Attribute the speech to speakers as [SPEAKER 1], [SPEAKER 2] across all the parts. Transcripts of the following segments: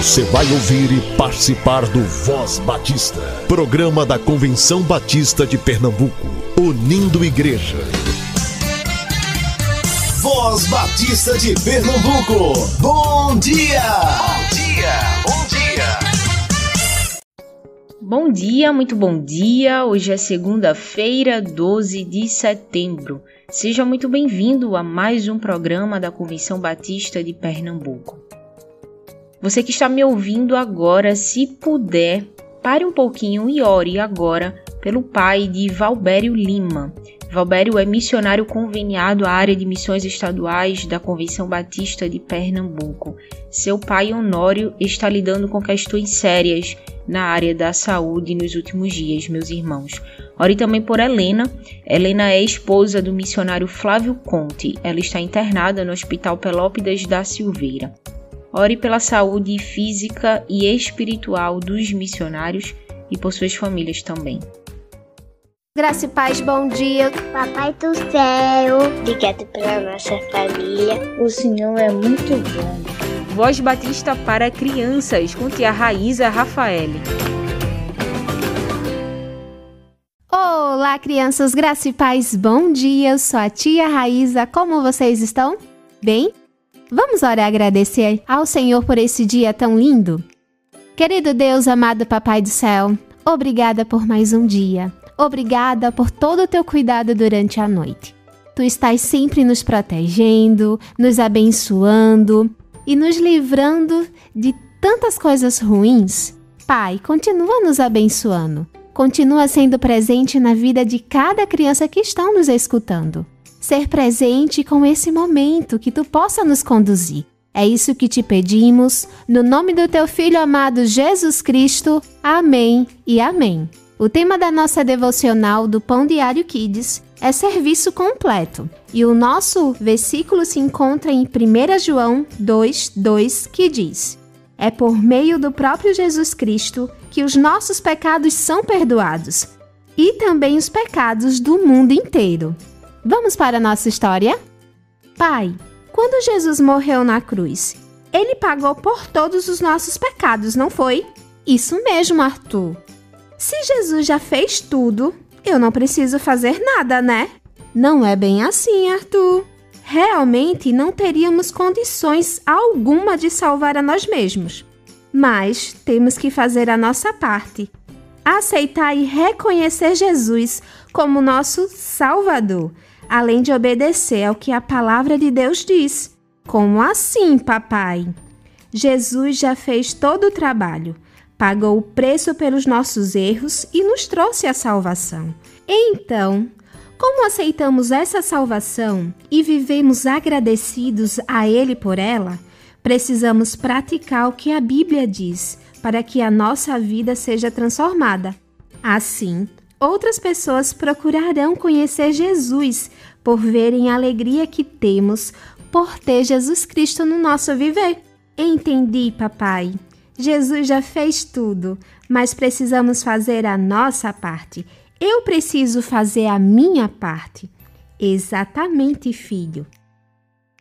[SPEAKER 1] Você vai ouvir e participar do Voz Batista, programa da Convenção Batista de Pernambuco, unindo igreja. Voz Batista de Pernambuco, bom dia! Bom dia, bom
[SPEAKER 2] dia! Bom dia, muito bom dia. Hoje é segunda-feira, 12 de setembro. Seja muito bem-vindo a mais um programa da Convenção Batista de Pernambuco. Você que está me ouvindo agora, se puder, pare um pouquinho e ore agora pelo pai de Valbério Lima. Valbério é missionário conveniado à área de missões estaduais da Convenção Batista de Pernambuco. Seu pai Honório está lidando com questões sérias na área da saúde nos últimos dias, meus irmãos. Ore também por Helena. Helena é esposa do missionário Flávio Conte. Ela está internada no Hospital Pelópidas da Silveira. Ore pela saúde física e espiritual dos missionários e por suas famílias também.
[SPEAKER 3] Graça e paz, bom dia.
[SPEAKER 4] Papai do céu, obrigado pela nossa família.
[SPEAKER 5] O Senhor é muito bom.
[SPEAKER 2] Voz Batista para crianças, com tia Raíza Rafael.
[SPEAKER 3] Olá, crianças, graça e paz, bom dia. Eu sou a tia Raíza, como vocês estão? Bem? Vamos orar e agradecer ao Senhor por esse dia tão lindo? Querido Deus, amado Papai do céu, obrigada por mais um dia. Obrigada por todo o teu cuidado durante a noite. Tu estás sempre nos protegendo, nos abençoando e nos livrando de tantas coisas ruins. Pai, continua nos abençoando. Continua sendo presente na vida de cada criança que estão nos escutando ser presente com esse momento, que tu possa nos conduzir. É isso que te pedimos, no nome do teu Filho amado Jesus Cristo. Amém e amém. O tema da nossa devocional do Pão Diário Kids é serviço completo. E o nosso versículo se encontra em 1 João 2, 2, que diz: É por meio do próprio Jesus Cristo que os nossos pecados são perdoados, e também os pecados do mundo inteiro. Vamos para a nossa história? Pai, quando Jesus morreu na cruz, ele pagou por todos os nossos pecados, não foi? Isso mesmo, Arthur. Se Jesus já fez tudo, eu não preciso fazer nada, né? Não é bem assim, Arthur. Realmente não teríamos condições alguma de salvar a nós mesmos. Mas temos que fazer a nossa parte. Aceitar e reconhecer Jesus como nosso Salvador além de obedecer ao que a palavra de Deus diz. Como assim, papai? Jesus já fez todo o trabalho, pagou o preço pelos nossos erros e nos trouxe a salvação. Então, como aceitamos essa salvação e vivemos agradecidos a Ele por ela, precisamos praticar o que a Bíblia diz para que a nossa vida seja transformada. Assim, outras pessoas procurarão conhecer Jesus por verem a alegria que temos por ter Jesus Cristo no nosso viver. Entendi, papai. Jesus já fez tudo, mas precisamos fazer a nossa parte. Eu preciso fazer a minha parte. Exatamente, filho.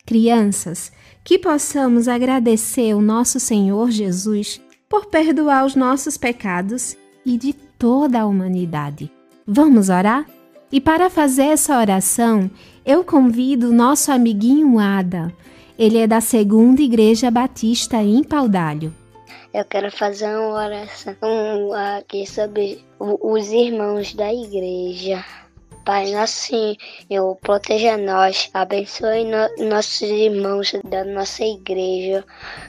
[SPEAKER 3] Crianças, que possamos agradecer o nosso Senhor Jesus por perdoar os nossos pecados e de toda a humanidade. Vamos orar? E para fazer essa oração, eu convido o nosso amiguinho Ada. Ele é da Segunda Igreja Batista em Paudalho.
[SPEAKER 4] Eu quero fazer uma oração aqui sobre os irmãos da igreja. Pai nosso eu proteja nós, abençoe no, nossos irmãos da nossa igreja.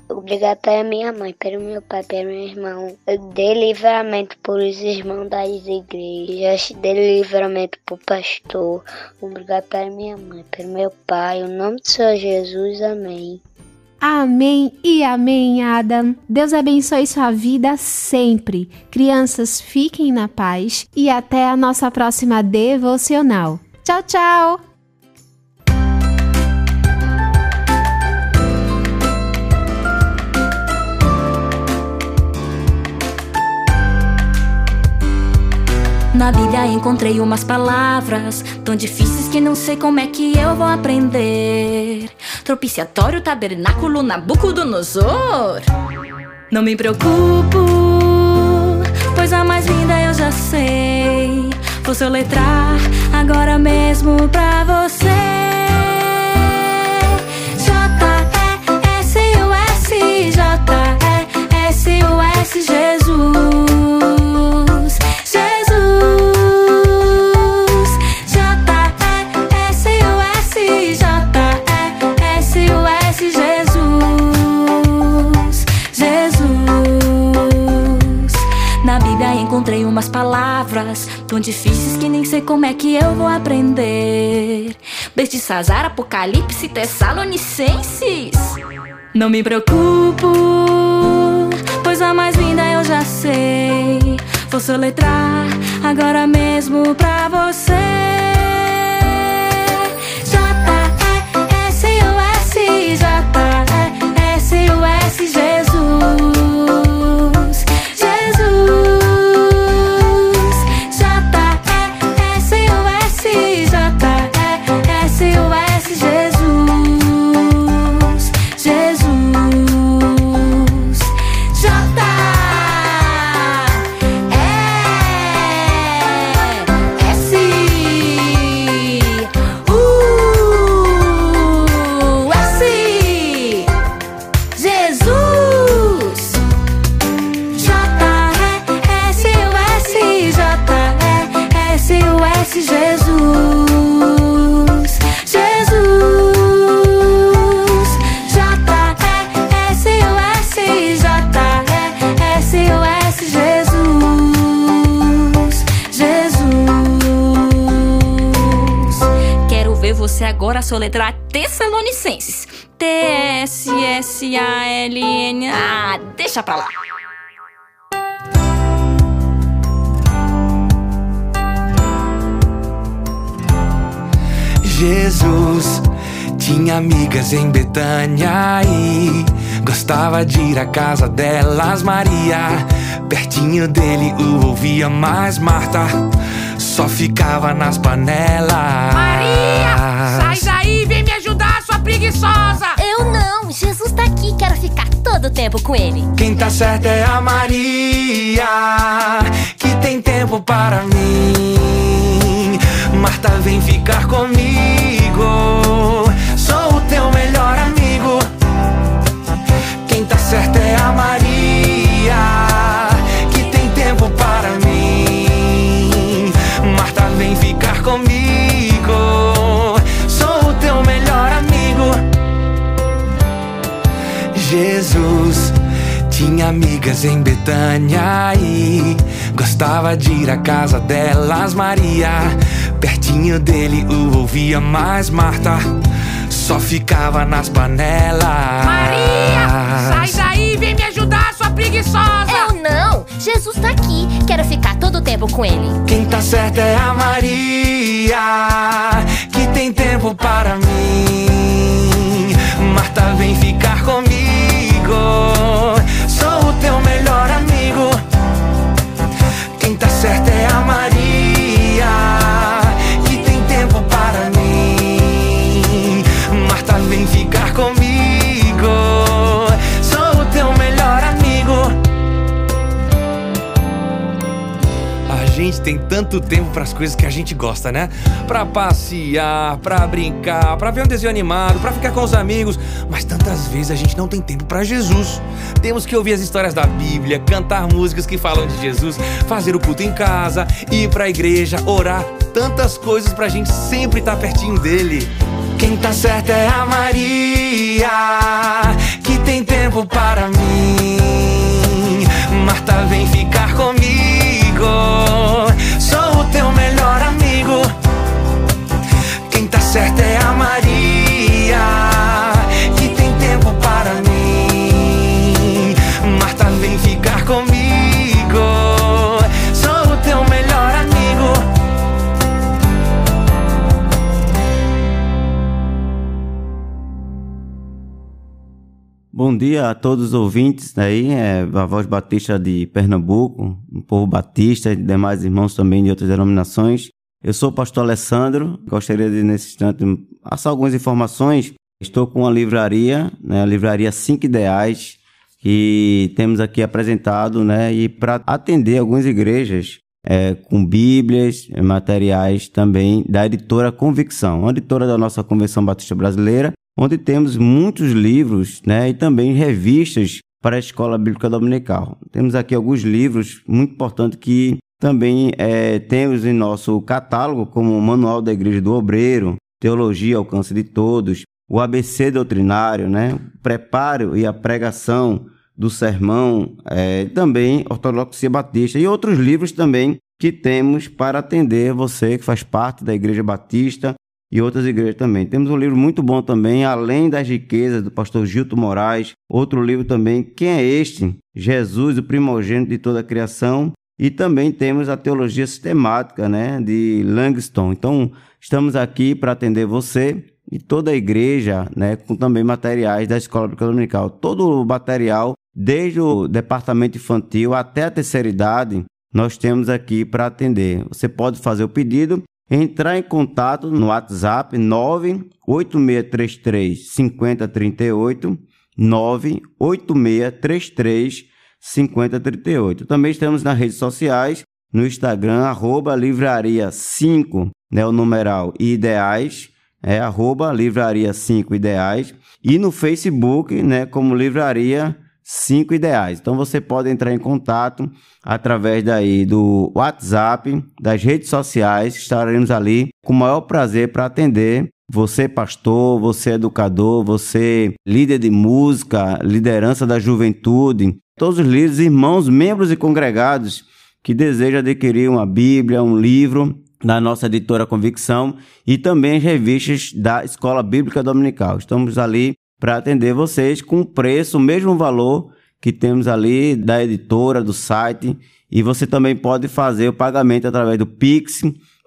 [SPEAKER 4] Obrigado pela minha mãe, pelo meu pai, pelo meu irmão. Dê livramento por os irmãos das igrejas, dê livramento por pastor. Obrigado pela minha mãe, pelo meu pai. Em nome do Senhor Jesus, amém.
[SPEAKER 3] Amém e amém, Adam. Deus abençoe sua vida sempre. Crianças, fiquem na paz e até a nossa próxima devocional. Tchau, tchau!
[SPEAKER 6] Na Bíblia encontrei umas palavras tão difíceis que não sei como é que eu vou aprender. Propiciatório, tabernáculo, Nabucodonosor. Não me preocupo, pois a mais linda eu já sei. Vou soletrar agora mesmo pra você. umas tão difíceis que nem sei como é que eu vou aprender. Bestisazar, Apocalipse, Tessalonicenses. Não me preocupo, pois a mais linda eu já sei. Vou soletrar agora mesmo pra você. Agora soletrar Tessalonicenses. T-S-S-A-L-N. Ah, deixa pra lá.
[SPEAKER 7] Jesus tinha amigas em Betânia e gostava de ir à casa delas. Maria, pertinho dele, o ouvia mais. Marta só ficava nas panelas.
[SPEAKER 8] Maria, sai daí, vem me ajudar, sua preguiçosa.
[SPEAKER 9] Eu não, Jesus tá aqui, quero ficar todo o tempo com ele.
[SPEAKER 7] Quem tá certo é a Maria, que tem tempo para mim. Marta, vem ficar comigo. Sou o teu melhor amigo. Tinha amigas em Betânia e gostava de ir à casa delas. Maria, pertinho dele, o ouvia mais. Marta só ficava nas panelas.
[SPEAKER 8] Maria, sai daí, vem me ajudar, sua preguiçosa.
[SPEAKER 9] Eu não, Jesus tá aqui, quero ficar todo o tempo com ele.
[SPEAKER 7] Quem tá certo é a Maria, que tem tempo para mim. Marta, vem ficar comigo gente tem tanto tempo para as coisas que a gente gosta, né? Pra passear, pra brincar, pra ver um desenho animado, pra ficar com os amigos. Mas tantas vezes a gente não tem tempo para Jesus. Temos que ouvir as histórias da Bíblia, cantar músicas que falam de Jesus, fazer o culto em casa, ir pra igreja, orar. Tantas coisas pra gente sempre estar tá pertinho dele. Quem tá certo é a Maria, que tem tempo para mim. Marta, vem ficar Sou o teu melhor amigo. Quem tá certo é a Maria.
[SPEAKER 10] Bom dia a todos os ouvintes aí, é a Voz Batista de Pernambuco, um povo batista e demais irmãos também de outras denominações. Eu sou o pastor Alessandro, gostaria de nesse instante passar algumas informações. Estou com uma livraria, né, a livraria Cinco Ideais, que temos aqui apresentado, né? E para atender algumas igrejas é, com Bíblias, materiais também da editora Convicção, uma editora da nossa Convenção Batista Brasileira, onde temos muitos livros, né? E também revistas para a Escola Bíblica Dominical. Temos aqui alguns livros muito importantes que também é, temos em nosso catálogo, como o Manual da Igreja do Obreiro, Teologia ao Alcance de Todos, o ABC doutrinário, né? preparo e a pregação do sermão, é, também Ortodoxia Batista e outros livros também que temos para atender você que faz parte da Igreja Batista e outras igrejas também. Temos um livro muito bom também, Além das Riquezas, do pastor Gilto Moraes. Outro livro também, Quem é Este? Jesus, o primogênito de toda a criação. E também temos a Teologia Sistemática, né, de Langston. Então, estamos aqui para atender você e toda a igreja, né, com também materiais da Escola Bíblica Dominical. Todo o material, desde o departamento infantil até a terceira idade, nós temos aqui para atender. Você pode fazer o pedido, entrar em contato no WhatsApp 98633 5038, 98633 5038. Também estamos nas redes sociais, no Instagram, arroba livraria 5, né, o numeral ideais, é arroba livraria 5 ideais e no Facebook, né, como livraria 5 ideais. Então você pode entrar em contato através daí do WhatsApp, das redes sociais, estaremos ali com o maior prazer para atender você pastor, você educador, você líder de música, liderança da juventude, todos os líderes, irmãos, membros e congregados que desejam adquirir uma Bíblia, um livro da nossa editora Convicção e também as revistas da Escola Bíblica Dominical. Estamos ali para atender vocês com preço, o mesmo valor que temos ali da editora, do site. E você também pode fazer o pagamento através do Pix,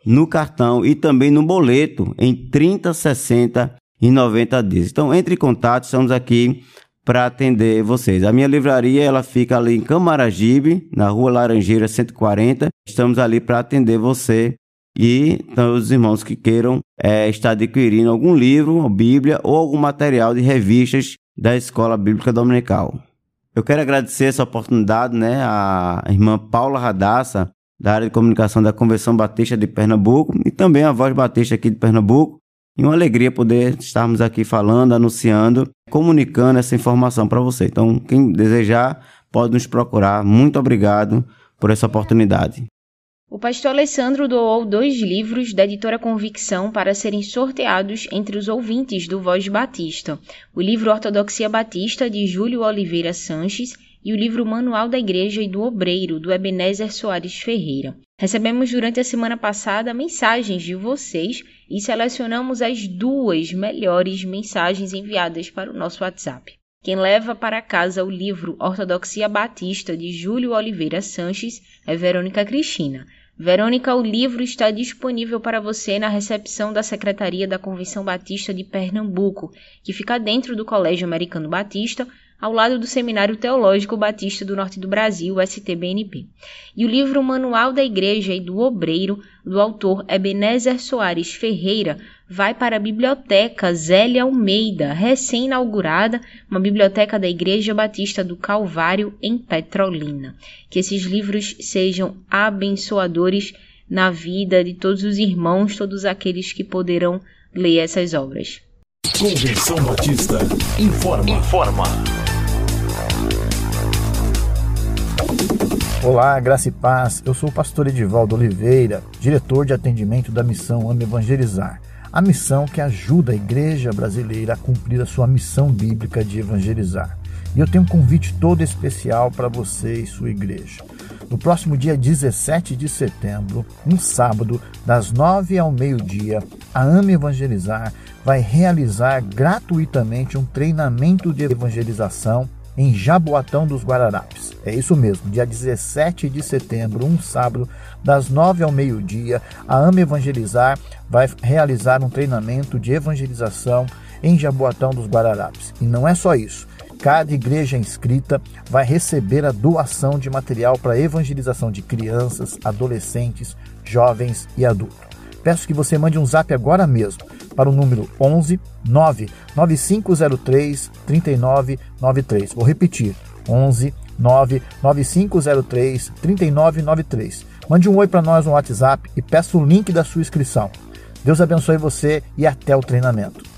[SPEAKER 10] no cartão e também no boleto em 30, 60 e 90 dias. Então entre em contato, estamos aqui para atender vocês. A minha livraria ela fica ali em Camaragibe, na Rua Laranjeira 140. Estamos ali para atender você e então, os irmãos que queiram é, estar adquirindo algum livro, ou Bíblia ou algum material de revistas da Escola Bíblica Dominical. Eu quero agradecer essa oportunidade, né, à irmã Paula Radassa, da área de comunicação da Convenção Batista de Pernambuco e também a Voz Batista aqui de Pernambuco. E uma alegria poder estarmos aqui falando, anunciando, comunicando essa informação para você. Então, quem desejar, pode nos procurar. Muito obrigado por essa oportunidade.
[SPEAKER 2] O pastor Alessandro doou dois livros da editora Convicção para serem sorteados entre os ouvintes do Voz Batista: o livro Ortodoxia Batista, de Júlio Oliveira Sanches, e o livro Manual da Igreja e do Obreiro, do Ebenezer Soares Ferreira. Recebemos durante a semana passada mensagens de vocês e selecionamos as duas melhores mensagens enviadas para o nosso WhatsApp. Quem leva para casa o livro Ortodoxia Batista de Júlio Oliveira Sanches é Verônica Cristina. Verônica, o livro está disponível para você na recepção da Secretaria da Convenção Batista de Pernambuco, que fica dentro do Colégio Americano Batista, ao lado do Seminário Teológico Batista do Norte do Brasil, STBNP. E o livro Manual da Igreja e do Obreiro, do autor Ebenezer Soares Ferreira, vai para a Biblioteca Zélia Almeida, recém-inaugurada, uma biblioteca da Igreja Batista do Calvário, em Petrolina. Que esses livros sejam abençoadores na vida de todos os irmãos, todos aqueles que poderão ler essas obras.
[SPEAKER 1] Convenção Batista informa. Informa.
[SPEAKER 11] Olá, graça e paz. Eu sou o pastor Edivaldo Oliveira, diretor de atendimento da missão Ame Evangelizar a missão que ajuda a igreja brasileira a cumprir a sua missão bíblica de evangelizar. E eu tenho um convite todo especial para você e sua igreja. No próximo dia 17 de setembro, um sábado, das 9 ao meio-dia, a AME Evangelizar vai realizar gratuitamente um treinamento de evangelização em Jaboatão dos Guararapes. É isso mesmo, dia 17 de setembro, um sábado, das 9 ao meio-dia, a AME Evangelizar vai realizar um treinamento de evangelização em Jaboatão dos Guararapes. E não é só isso. Cada igreja inscrita vai receber a doação de material para evangelização de crianças, adolescentes, jovens e adultos. Peço que você mande um zap agora mesmo para o número 11 99503 3993. Vou repetir: 11 99503 3993. Mande um oi para nós no WhatsApp e peça o link da sua inscrição. Deus abençoe você e até o treinamento.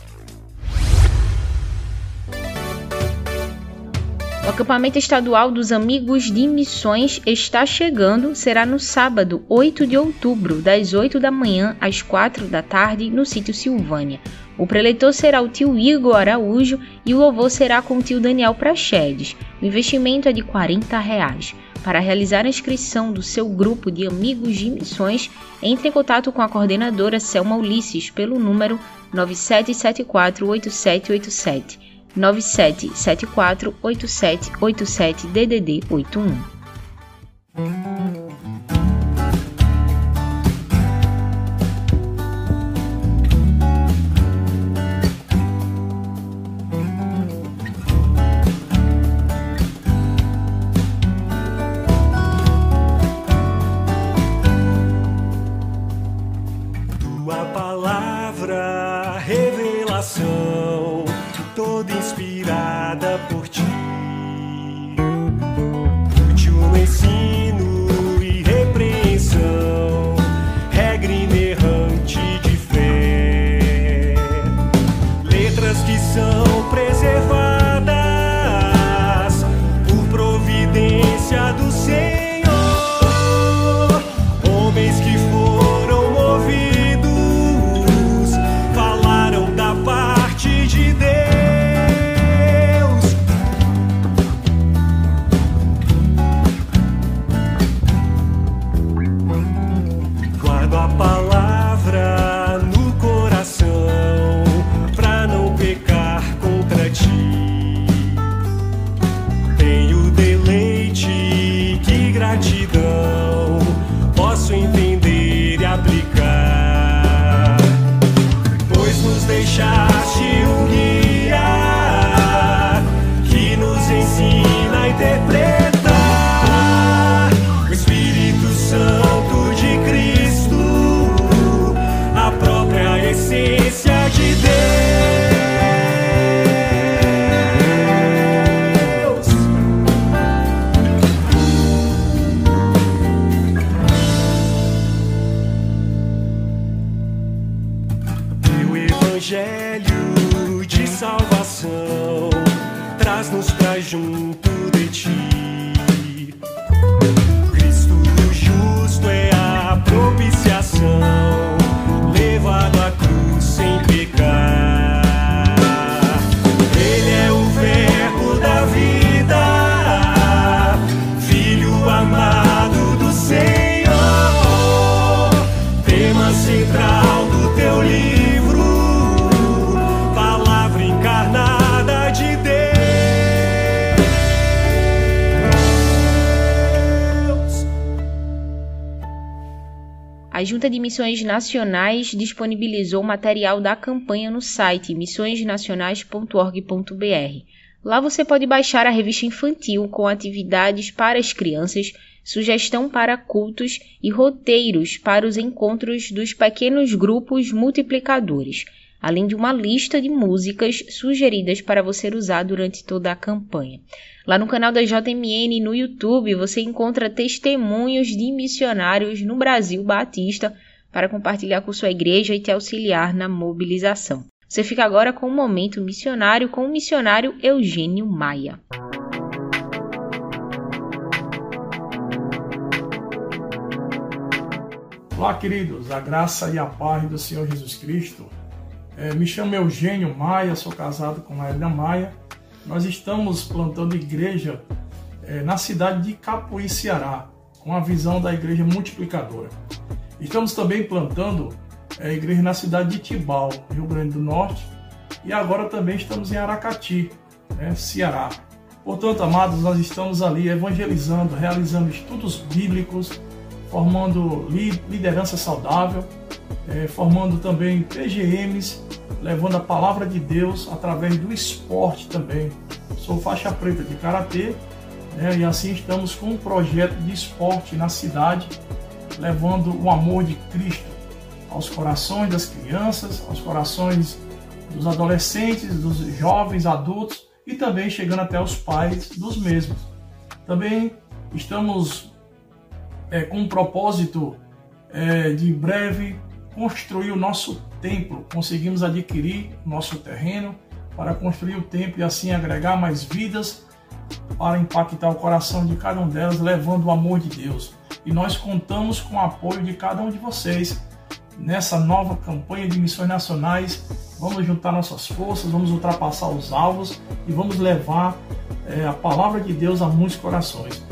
[SPEAKER 12] O acampamento estadual dos Amigos de Missões está chegando. Será no sábado, 8 de outubro, das 8 da manhã às 4 da tarde, no sítio Silvânia. O preletor será o tio Igor Araújo e o louvor será com o tio Daniel Prachedes. O investimento é de 40 reais. Para realizar a inscrição do seu grupo de amigos de missões, entre em contato com a coordenadora Selma Ulisses pelo número 97748787 97748787 DDD 81. Missões Nacionais disponibilizou material da campanha no site missõesnacionais.org.br. Lá você pode baixar a revista infantil com atividades para as crianças, sugestão para cultos e roteiros para os encontros dos pequenos grupos multiplicadores, além de uma lista de músicas sugeridas para você usar durante toda a campanha. Lá no canal da JMN no YouTube você encontra testemunhos de missionários no Brasil Batista para compartilhar com sua igreja e te auxiliar na mobilização. Você fica agora com o momento missionário com o missionário Eugênio Maia.
[SPEAKER 13] Olá, queridos, a graça e a paz do Senhor Jesus Cristo. É, me chamo Eugênio Maia, sou casado com a Helena Maia nós estamos plantando igreja é, na cidade de Capuí, Ceará, com a visão da igreja multiplicadora. Estamos também plantando é, igreja na cidade de Tibau, Rio Grande do Norte, e agora também estamos em Aracati, né, Ceará. Portanto, amados, nós estamos ali evangelizando, realizando estudos bíblicos, formando liderança saudável, é, formando também PGMs levando a palavra de Deus através do esporte também. Sou faixa preta de karatê né, e assim estamos com um projeto de esporte na cidade, levando o amor de Cristo aos corações das crianças, aos corações dos adolescentes, dos jovens adultos e também chegando até os pais dos mesmos. Também estamos é, com um propósito é, de breve construir o nosso templo. Conseguimos adquirir nosso terreno para construir o templo e assim agregar mais vidas para impactar o coração de cada um delas, levando o amor de Deus. E nós contamos com o apoio de cada um de vocês nessa nova campanha de missões nacionais. Vamos juntar nossas forças, vamos ultrapassar os alvos e vamos levar é, a palavra de Deus a muitos corações.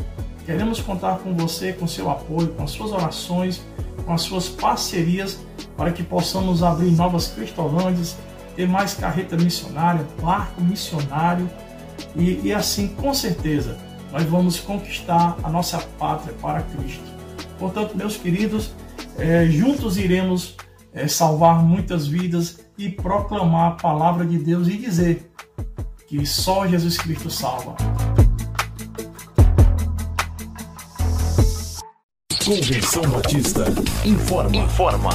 [SPEAKER 13] Queremos contar com você, com seu apoio, com as suas orações, com as suas parcerias, para que possamos abrir novas Cristolândias, ter mais carreta missionária, barco missionário e, e assim, com certeza, nós vamos conquistar a nossa pátria para Cristo. Portanto, meus queridos, é, juntos iremos é, salvar muitas vidas e proclamar a palavra de Deus e dizer que só Jesus Cristo salva.
[SPEAKER 1] Convenção Batista informa. Informa.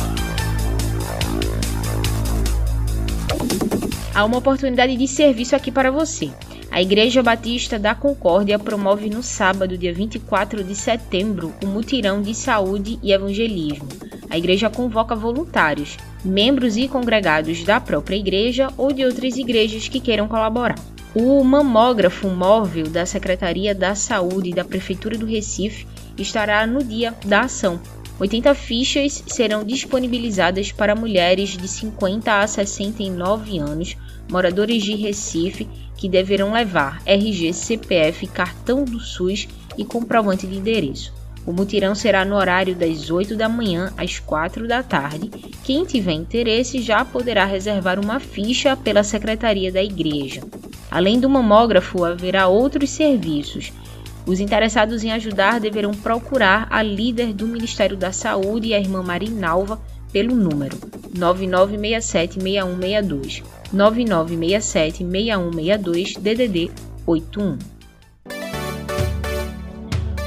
[SPEAKER 2] Há uma oportunidade de serviço aqui para você. A Igreja Batista da Concórdia promove no sábado, dia 24 de setembro, o um mutirão de saúde e evangelismo. A igreja convoca voluntários, membros e congregados da própria igreja ou de outras igrejas que queiram colaborar. O mamógrafo móvel da Secretaria da Saúde da Prefeitura do Recife estará no dia da ação. 80 fichas serão disponibilizadas para mulheres de 50 a 69 anos, moradores de Recife, que deverão levar RG, CPF, cartão do SUS e comprovante de endereço. O mutirão será no horário das 8 da manhã às 4 da tarde. Quem tiver interesse já poderá reservar uma ficha pela secretaria da igreja. Além do mamógrafo, haverá outros serviços os interessados em ajudar deverão procurar a líder do Ministério da Saúde a irmã Marinalva pelo número 99676162 99676162 DDD 81.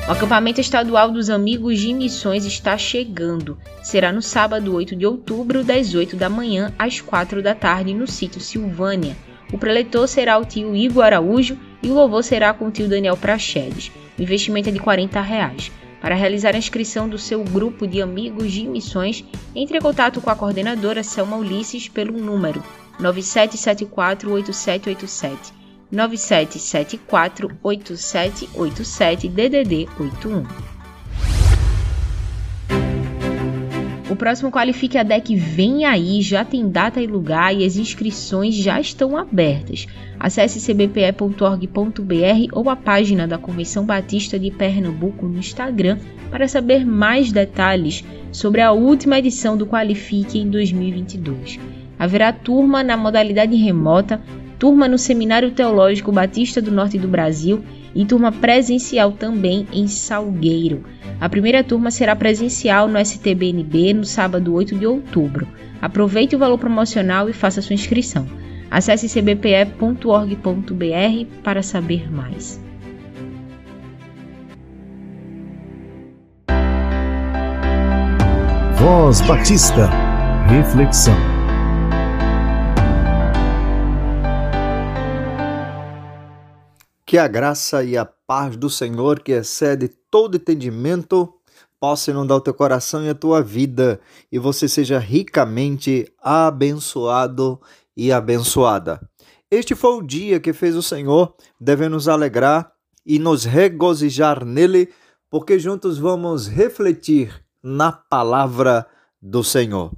[SPEAKER 2] O acampamento estadual dos Amigos de Missões está chegando. Será no sábado 8 de outubro, das 8 da manhã às 4 da tarde, no sítio Silvânia. O preletor será o tio Igor Araújo e o louvor será com o tio Daniel Prachedes. O investimento é de 40 reais. Para realizar a inscrição do seu grupo de amigos de missões, entre em contato com a coordenadora Selma Ulisses pelo número 97748787 97748787 DDD 81. O próximo Qualifique a Deck vem aí, já tem data e lugar e as inscrições já estão abertas. Acesse cbpe.org.br ou a página da Convenção Batista de Pernambuco no Instagram para saber mais detalhes sobre a última edição do Qualifique em 2022. Haverá turma na modalidade remota, turma no Seminário Teológico Batista do Norte do Brasil e turma presencial também em Salgueiro. A primeira turma será presencial no STBNB no sábado 8 de outubro. Aproveite o valor promocional e faça sua inscrição. Acesse cbpe.org.br para saber mais.
[SPEAKER 1] Voz Batista. Reflexão.
[SPEAKER 14] Que a graça e a paz do Senhor, que excede todo entendimento, possa inundar o teu coração e a tua vida, e você seja ricamente abençoado e abençoada. Este foi o dia que fez o Senhor, devemos nos alegrar e nos regozijar nele, porque juntos vamos refletir na palavra do Senhor.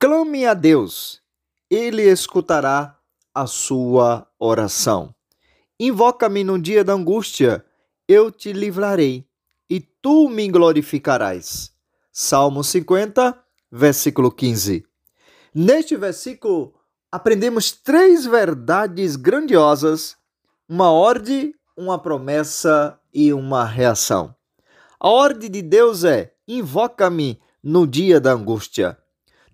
[SPEAKER 14] Clame a Deus, ele escutará a sua oração. Invoca-me no dia da angústia, eu te livrarei e tu me glorificarás. Salmo 50, versículo 15. Neste versículo, aprendemos três verdades grandiosas: uma ordem, uma promessa e uma reação. A ordem de Deus é: invoca-me no dia da angústia.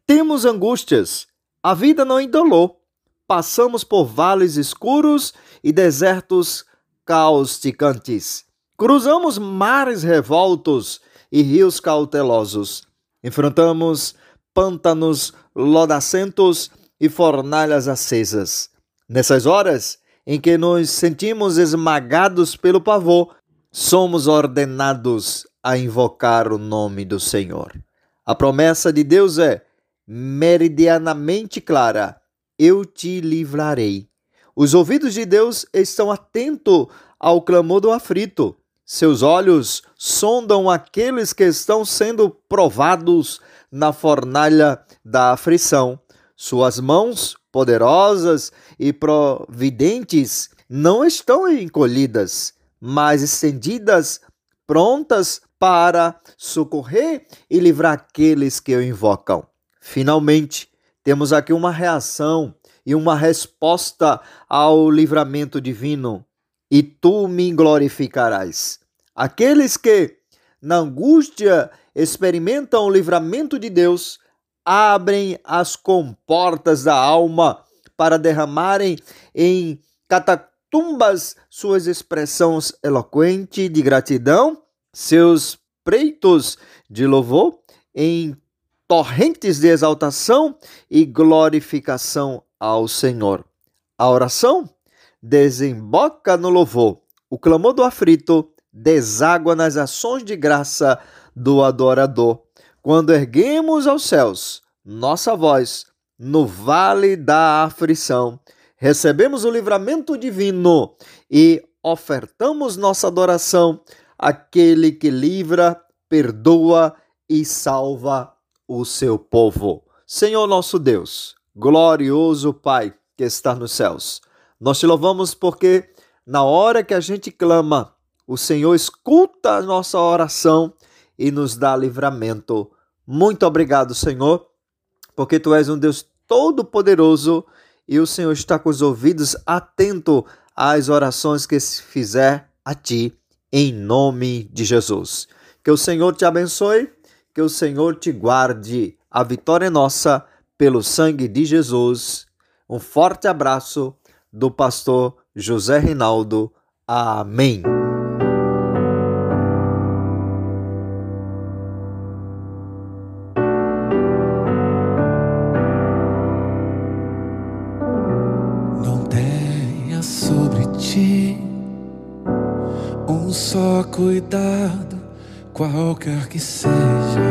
[SPEAKER 14] Temos angústias, a vida não indolou passamos por vales escuros e desertos causticantes. Cruzamos mares revoltos e rios cautelosos. Enfrentamos pântanos lodacentos e fornalhas acesas. Nessas horas, em que nos sentimos esmagados pelo pavor, somos ordenados a invocar o nome do Senhor. A promessa de Deus é meridianamente clara: eu te livrarei. Os ouvidos de Deus estão atentos ao clamor do aflito. Seus olhos sondam aqueles que estão sendo provados na fornalha da aflição. Suas mãos poderosas e providentes não estão encolhidas, mas estendidas, prontas para socorrer e livrar aqueles que o invocam. Finalmente, temos aqui uma reação e uma resposta ao livramento divino. E tu me glorificarás. Aqueles que, na angústia, experimentam o livramento de Deus, abrem as comportas da alma para derramarem em catatumbas suas expressões eloquentes de gratidão, seus preitos de louvor, em torrentes de exaltação e glorificação ao Senhor. A oração desemboca no louvor, o clamor do aflito deságua nas ações de graça do adorador. Quando erguemos aos céus nossa voz no vale da aflição, recebemos o livramento divino e ofertamos nossa adoração àquele que livra, perdoa e salva o seu povo. Senhor nosso Deus, glorioso Pai que está nos céus, nós te louvamos porque na hora que a gente clama, o Senhor escuta a nossa oração e nos dá livramento. Muito obrigado, Senhor, porque tu és um Deus todo-poderoso e o Senhor está com os ouvidos atentos às orações que se fizer a ti, em nome de Jesus. Que o Senhor te abençoe, que o Senhor te guarde. A vitória é nossa pelo sangue de Jesus. Um forte abraço do pastor José Rinaldo. Amém.
[SPEAKER 15] cuidado, qualquer que seja.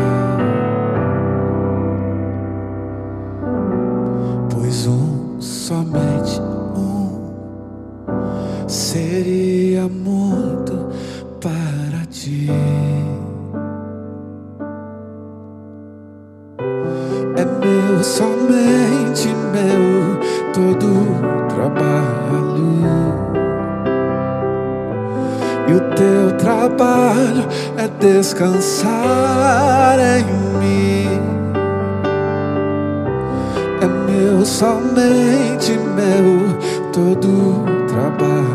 [SPEAKER 15] Somente meu, todo trabalho.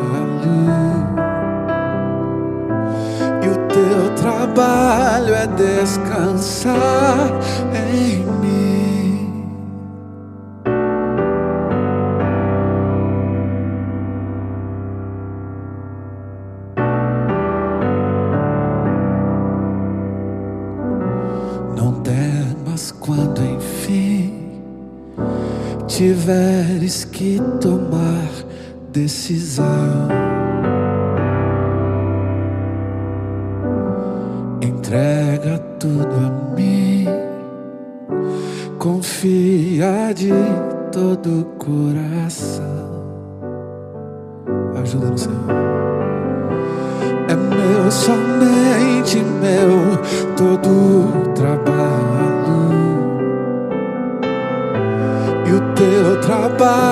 [SPEAKER 15] E o teu trabalho é descansar em mim. Decisão. Entrega tudo a mim, confia de todo o coração. Ajuda no Senhor. É meu, somente meu, todo o trabalho e o teu trabalho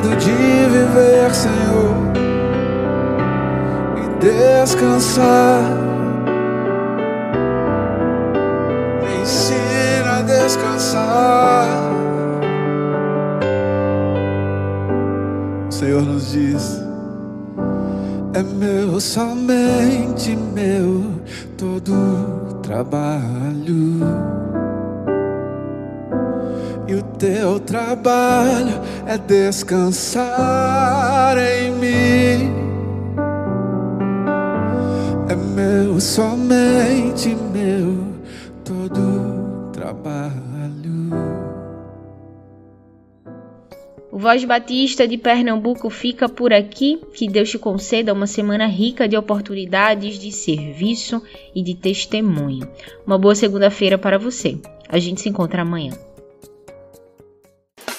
[SPEAKER 15] medo de viver, Senhor, e descansar. Me ensina a descansar. O Senhor nos diz: É meu, somente meu, todo trabalho. E o teu trabalho é descansar em mim. É meu, somente meu, todo trabalho.
[SPEAKER 2] O Voz Batista de Pernambuco fica por aqui. Que Deus te conceda uma semana rica de oportunidades de serviço e de testemunho. Uma boa segunda-feira para você. A gente se encontra amanhã.